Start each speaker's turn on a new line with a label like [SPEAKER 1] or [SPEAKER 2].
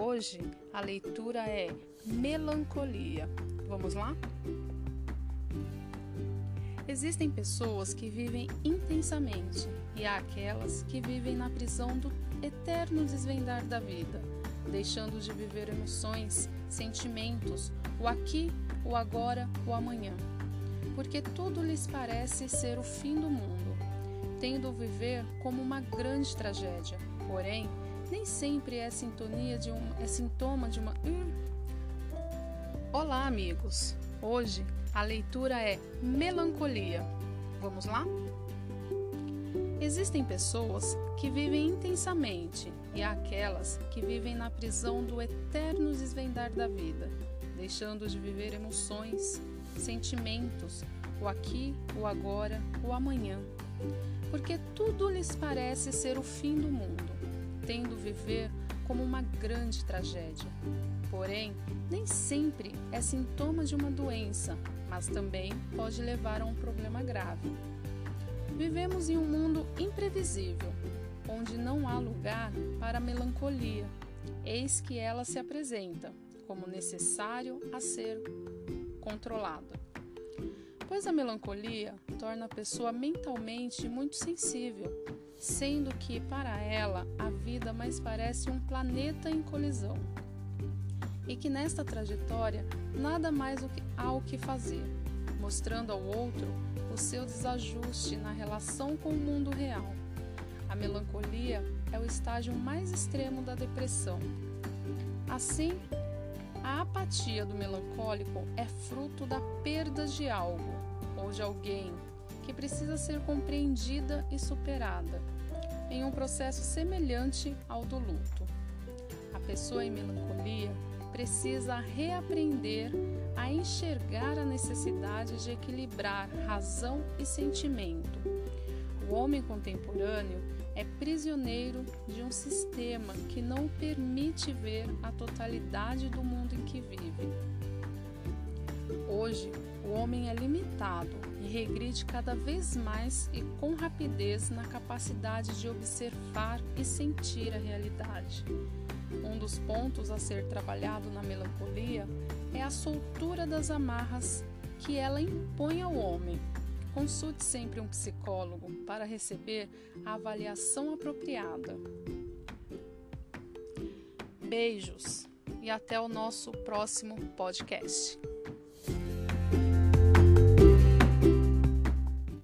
[SPEAKER 1] Hoje a leitura é Melancolia. Vamos lá? Existem pessoas que vivem intensamente e há aquelas que vivem na prisão do eterno desvendar da vida, deixando de viver emoções, sentimentos, o aqui, o agora, o amanhã. Porque tudo lhes parece ser o fim do mundo, tendo o viver como uma grande tragédia. Porém, nem sempre é sintonia de um é sintoma de uma hum. Olá, amigos. Hoje a leitura é Melancolia. Vamos lá? Existem pessoas que vivem intensamente e há aquelas que vivem na prisão do eterno desvendar da vida, deixando de viver emoções, sentimentos, o aqui, o agora, o amanhã, porque tudo lhes parece ser o fim do mundo tendo viver como uma grande tragédia. Porém, nem sempre é sintoma de uma doença, mas também pode levar a um problema grave. Vivemos em um mundo imprevisível, onde não há lugar para a melancolia. Eis que ela se apresenta como necessário a ser controlada. Pois a melancolia torna a pessoa mentalmente muito sensível, sendo que para ela a vida mais parece um planeta em colisão. E que nesta trajetória nada mais há o que fazer, mostrando ao outro o seu desajuste na relação com o mundo real. A melancolia é o estágio mais extremo da depressão. Assim, a apatia do melancólico é fruto da perda de algo ou de alguém que precisa ser compreendida e superada, em um processo semelhante ao do luto. A pessoa em melancolia precisa reaprender a enxergar a necessidade de equilibrar razão e sentimento. O homem contemporâneo é prisioneiro de um sistema que não permite ver a totalidade do mundo em que vive. Hoje, o homem é limitado e regride cada vez mais e com rapidez na capacidade de observar e sentir a realidade. Um dos pontos a ser trabalhado na melancolia é a soltura das amarras que ela impõe ao homem. Consulte sempre um psicólogo para receber a avaliação apropriada. Beijos e até o nosso próximo podcast.